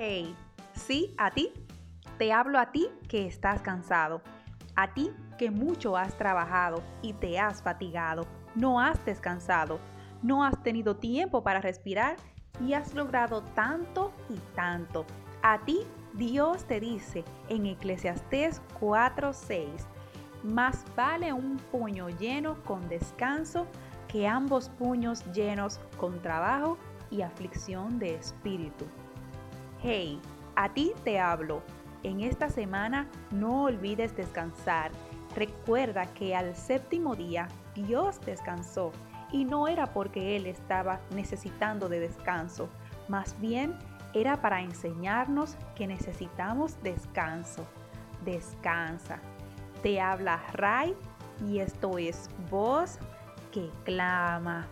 Hey, sí, a ti. Te hablo a ti que estás cansado, a ti que mucho has trabajado y te has fatigado, no has descansado, no has tenido tiempo para respirar y has logrado tanto y tanto. A ti Dios te dice en Eclesiastés 4:6, más vale un puño lleno con descanso que ambos puños llenos con trabajo y aflicción de espíritu. Hey, a ti te hablo. En esta semana no olvides descansar. Recuerda que al séptimo día Dios descansó y no era porque Él estaba necesitando de descanso, más bien era para enseñarnos que necesitamos descanso. Descansa. Te habla Ray y esto es voz que clama.